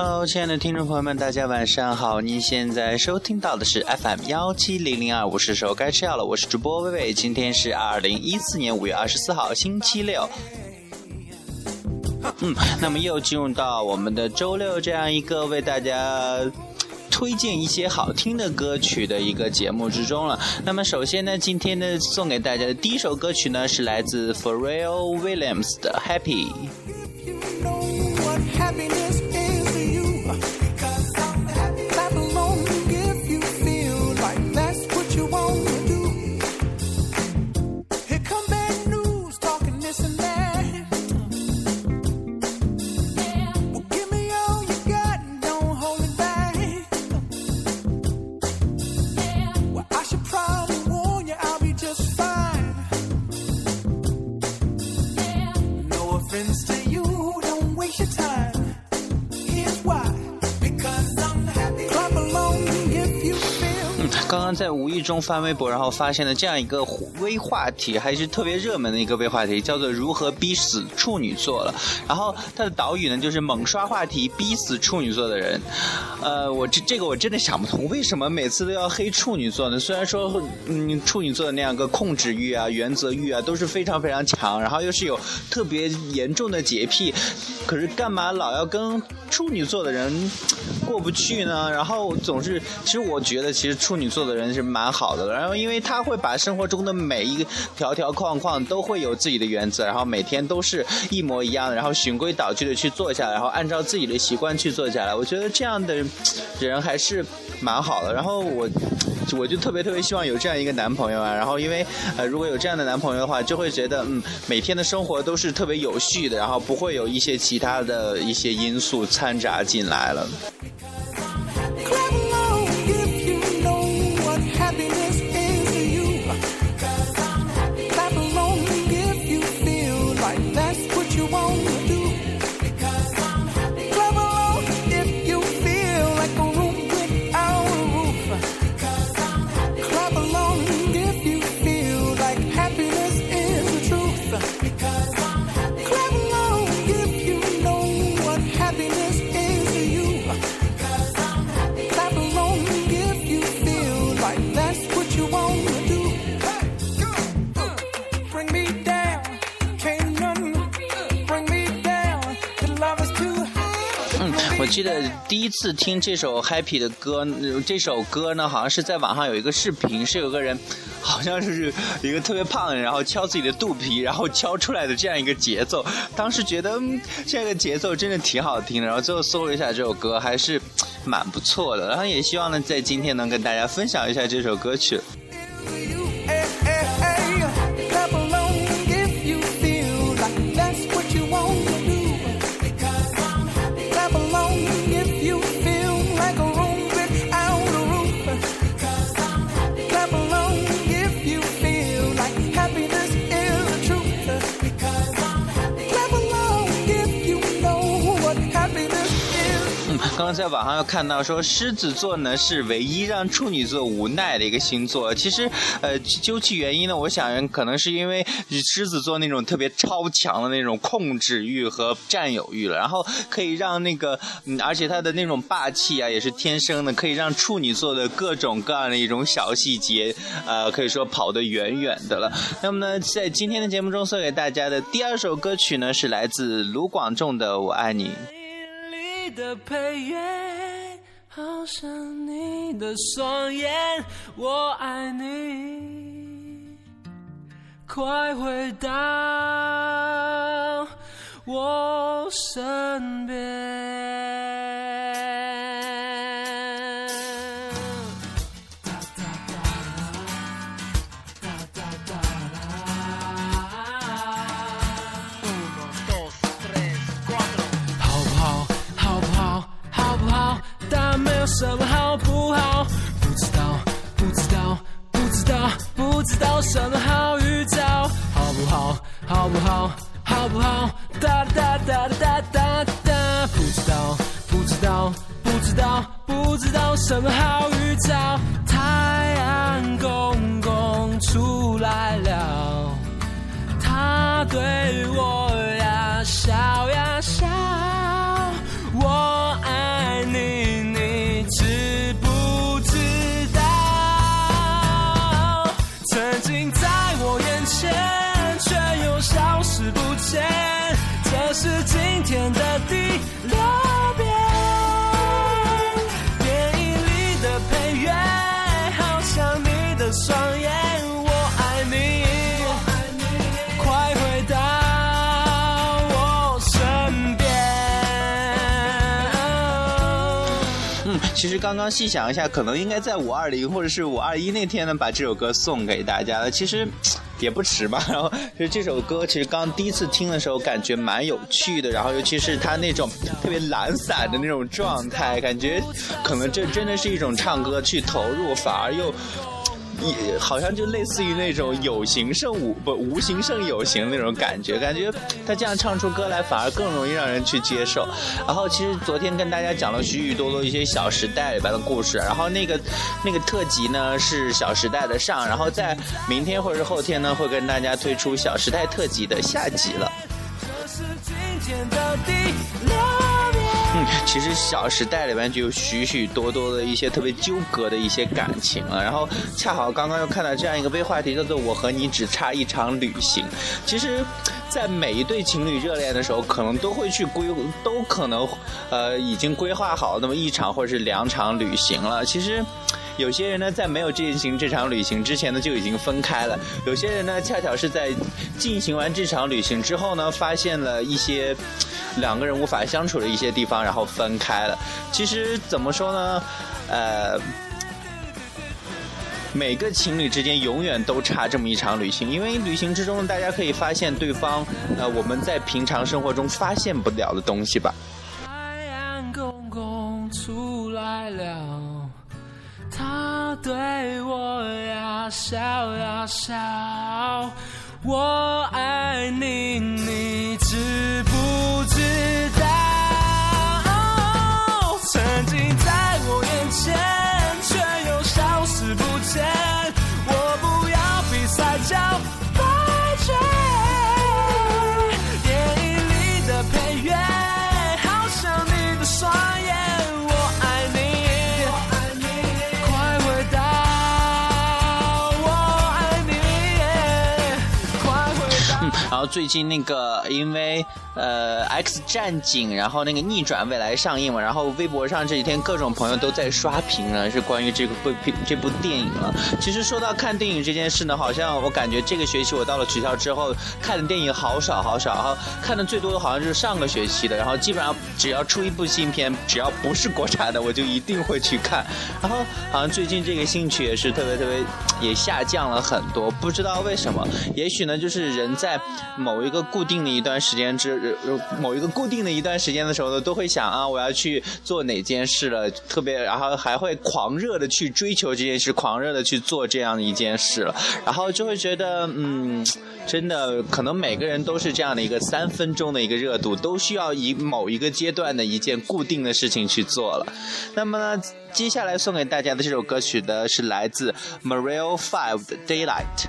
Hello，亲爱的听众朋友们，大家晚上好！您现在收听到的是 FM 幺七零零二，我是时候该吃药了，我是主播微微。今天是二零一四年五月二十四号，星期六。嗯，那么又进入到我们的周六这样一个为大家推荐一些好听的歌曲的一个节目之中了。那么首先呢，今天呢送给大家的第一首歌曲呢是来自 f h a r r e l l Williams 的 Happy。中翻微博，然后发现了这样一个微话题，还是特别热门的一个微话题，叫做“如何逼死处女座”了。然后它的导语呢，就是猛刷话题，逼死处女座的人。呃，我这这个我真的想不通，为什么每次都要黑处女座呢？虽然说，嗯，处女座的那样个控制欲啊、原则欲啊都是非常非常强，然后又是有特别严重的洁癖，可是干嘛老要跟处女座的人过不去呢？然后总是，其实我觉得，其实处女座。的人是蛮好的，然后因为他会把生活中的每一条条框框都会有自己的原则，然后每天都是一模一样的，然后循规蹈矩的去做下来，然后按照自己的习惯去做下来。我觉得这样的人还是蛮好的。然后我我就特别特别希望有这样一个男朋友啊。然后因为呃如果有这样的男朋友的话，就会觉得嗯每天的生活都是特别有序的，然后不会有一些其他的一些因素掺杂进来了。记得第一次听这首 Happy 的歌，这首歌呢，好像是在网上有一个视频，是有个人，好像是一个特别胖的，然后敲自己的肚皮，然后敲出来的这样一个节奏。当时觉得这个节奏真的挺好听的，然后最后搜了一下这首歌，还是蛮不错的。然后也希望呢，在今天能跟大家分享一下这首歌曲。刚刚在网上又看到说，狮子座呢是唯一让处女座无奈的一个星座。其实，呃，究其原因呢，我想可能是因为狮子座那种特别超强的那种控制欲和占有欲了，然后可以让那个，嗯，而且他的那种霸气啊，也是天生的，可以让处女座的各种各样的一种小细节，呃，可以说跑得远远的了。那么呢，在今天的节目中送给大家的第二首歌曲呢，是来自卢广仲的《我爱你》。的配乐，好像你的双眼，我爱你，快回到我身边。但没有什么好不好？不知道，不知道，不知道，不知道什么好预兆？好不好？好不好？好不好？哒哒哒哒哒哒，不知道，不知道，不知道，不知道什么好预兆？太阳公公出来了，他对我呀笑呀笑，前这是今天的第六遍电影里的配乐好像你的双眼我爱你。快回到我身边嗯其实刚刚细想一下可能应该在五二零或者是五二一那天呢把这首歌送给大家了。其实也不迟吧。然后就这首歌其实刚第一次听的时候，感觉蛮有趣的。然后尤其是他那种特别懒散的那种状态，感觉可能这真的是一种唱歌去投入，反而又。也好像就类似于那种有形胜无不无形胜有形那种感觉，感觉他这样唱出歌来反而更容易让人去接受。然后其实昨天跟大家讲了许许多多一些《小时代》里边的故事，然后那个 那个特辑呢是《小时代》的上，然后在明天或者是后天呢会跟大家推出《小时代》特辑的下集了。其实《小时代》里面就有许许多多的一些特别纠葛的一些感情了。然后恰好刚刚又看到这样一个微话题，叫做“我和你只差一场旅行”。其实，在每一对情侣热恋的时候，可能都会去规，都可能呃已经规划好那么一场或者是两场旅行了。其实。有些人呢，在没有进行这场旅行之前呢，就已经分开了；有些人呢，恰巧是在进行完这场旅行之后呢，发现了一些两个人无法相处的一些地方，然后分开了。其实怎么说呢？呃，每个情侣之间永远都差这么一场旅行，因为旅行之中，大家可以发现对方呃我们在平常生活中发现不了的东西吧。太阳公公出来了。他对我呀笑呀笑，我爱你，你知然后最近那个因为呃《X 战警》，然后那个逆转未来上映嘛，然后微博上这几天各种朋友都在刷屏呢，是关于这个部这部电影了。其实说到看电影这件事呢，好像我感觉这个学期我到了学校之后看的电影好少好少，然后看的最多的好像就是上个学期的，然后基本上只要出一部新片，只要不是国产的，我就一定会去看。然后好像最近这个兴趣也是特别特别也下降了很多，不知道为什么，也许呢就是人在。某一个固定的一段时间之，某一个固定的一段时间的时候呢，都会想啊，我要去做哪件事了，特别，然后还会狂热的去追求这件事，狂热的去做这样一件事了，然后就会觉得，嗯，真的，可能每个人都是这样的一个三分钟的一个热度，都需要以某一个阶段的一件固定的事情去做了。那么呢，接下来送给大家的这首歌曲的是来自 Mario Five 的 Daylight。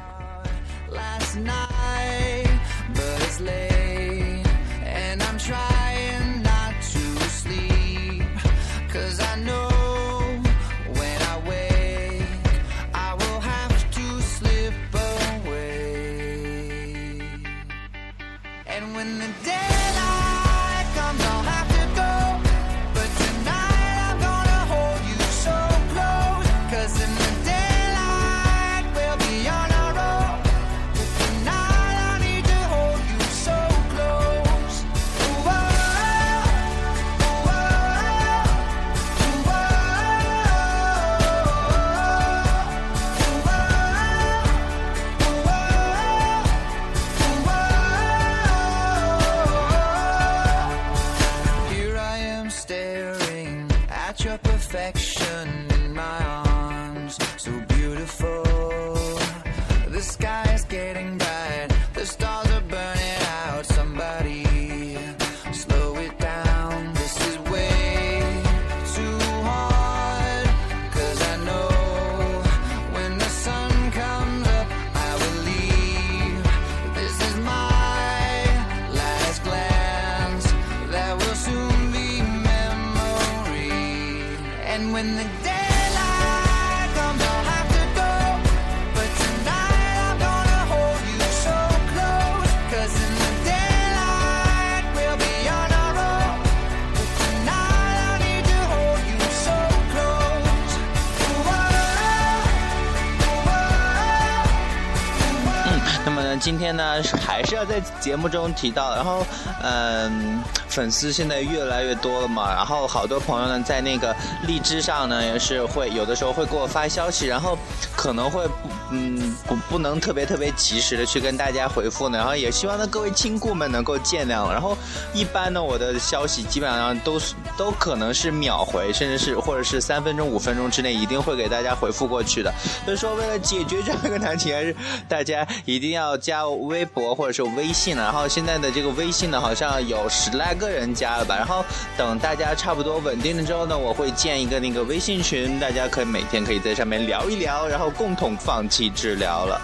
and 在节目中提到然后嗯粉丝现在越来越多了嘛，然后好多朋友呢在那个荔枝上呢也是会有的时候会给我发消息，然后可能会嗯不不能特别特别及时的去跟大家回复呢，然后也希望呢各位亲故们能够见谅。然后一般呢我的消息基本上都是都可能是秒回，甚至是或者是三分钟五分钟之内一定会给大家回复过去的。所以说为了解决这样一个难题，还是大家一定要加微博或者是微信了。然后现在的这个微信呢好像有十来个人加了吧。然后等大家差不多稳定了之后呢，我会建一个那个微信群，大家可以每天可以在上面聊一聊，然后共同放弃治疗了。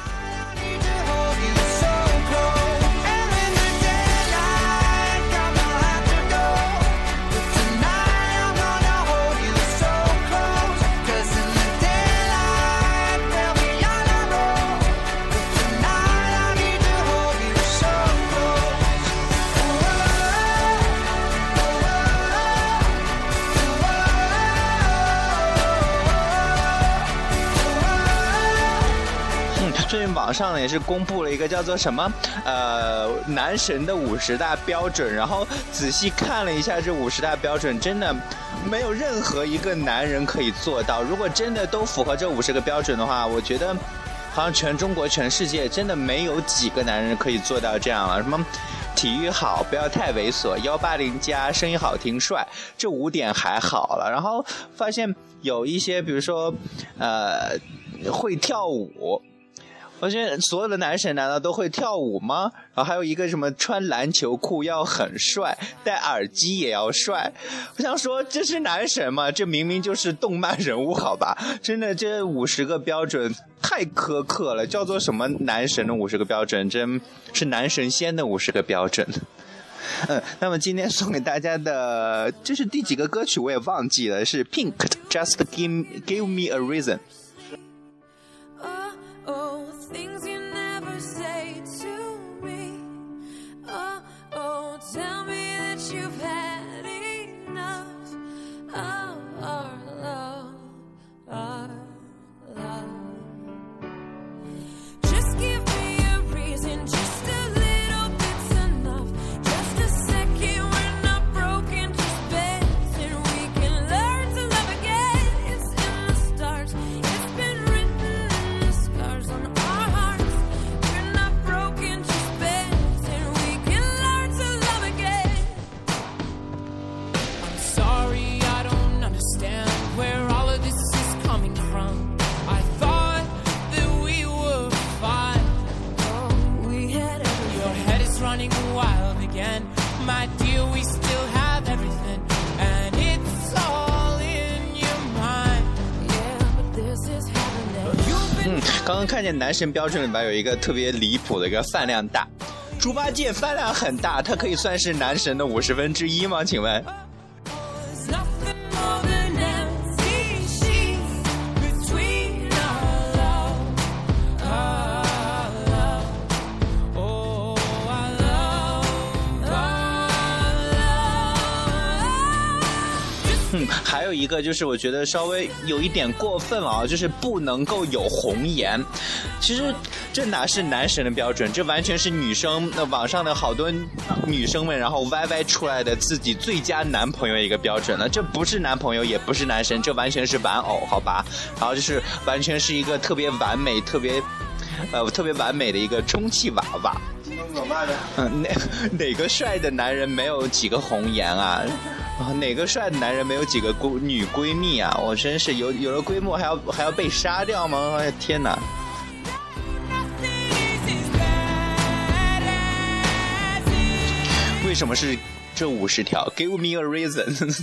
上也是公布了一个叫做什么呃男神的五十大标准，然后仔细看了一下这五十大标准，真的没有任何一个男人可以做到。如果真的都符合这五十个标准的话，我觉得好像全中国、全世界真的没有几个男人可以做到这样了。什么体育好，不要太猥琐，幺八零加，声音好听，帅，这五点还好了。然后发现有一些，比如说呃会跳舞。我觉得所有的男神难道都会跳舞吗？然后还有一个什么穿篮球裤要很帅，戴耳机也要帅。我想说这是男神吗？这明明就是动漫人物好吧？真的这五十个标准太苛刻了，叫做什么男神的五十个标准？真是男神仙的五十个标准。嗯，那么今天送给大家的这是第几个歌曲我也忘记了，是 Pink Just Give Give Me a Reason。嗯刚刚看见男神标准里边有一个特别离谱的一个饭量大，猪八戒饭量很大，他可以算是男神的五十分之一吗？请问？还有一个就是，我觉得稍微有一点过分了啊，就是不能够有红颜。其实这哪是男神的标准，这完全是女生那网上的好多女生们然后歪歪出来的自己最佳男朋友一个标准了。这不是男朋友，也不是男神，这完全是玩偶，好吧？然后就是完全是一个特别完美、特别呃特别完美的一个充气娃娃。嗯，哪哪个帅的男人没有几个红颜啊？啊，哪个帅的男人没有几个闺女闺蜜啊？我真是有有了闺蜜还要还要被杀掉吗？哎呀天哪！为什么是这五十条？Give me a reason。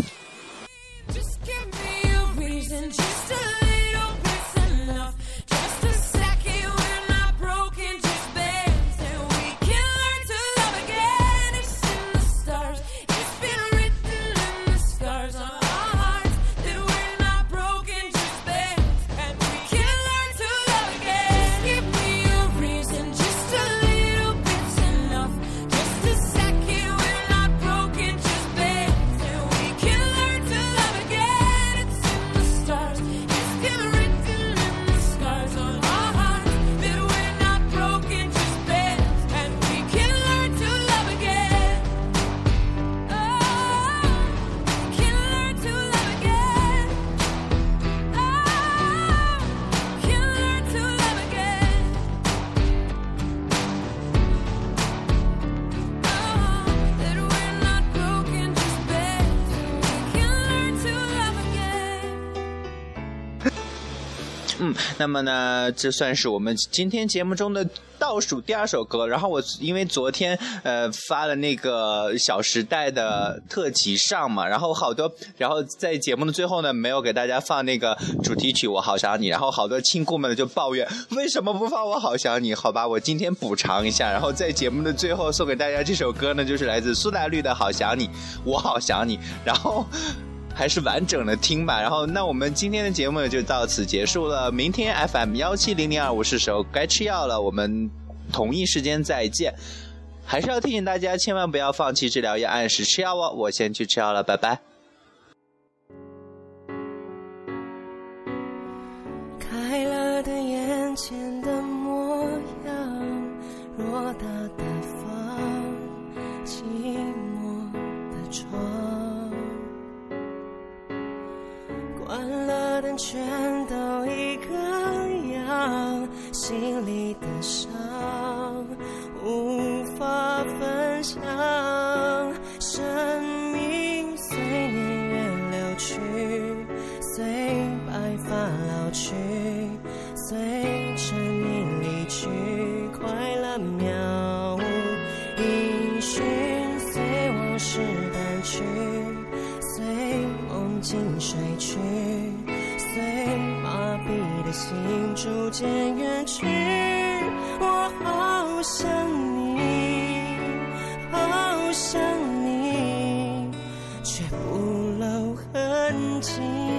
那么呢，这算是我们今天节目中的倒数第二首歌。然后我因为昨天呃发了那个《小时代》的特辑上嘛，然后好多，然后在节目的最后呢，没有给大家放那个主题曲《我好想你》，然后好多亲故们就抱怨为什么不放《我好想你》？好吧，我今天补偿一下，然后在节目的最后送给大家这首歌呢，就是来自苏打绿的《好想你》，我好想你，然后。还是完整的听吧，然后那我们今天的节目就到此结束了。明天 FM 幺七零零二五是时候该吃药了，我们同一时间再见。还是要提醒大家，千万不要放弃治疗，要按时吃药哦。我先去吃药了，拜拜。开了的眼前的模样，偌大的房，梦境睡去。心逐渐远去，我好想你，好想你，却不露痕迹。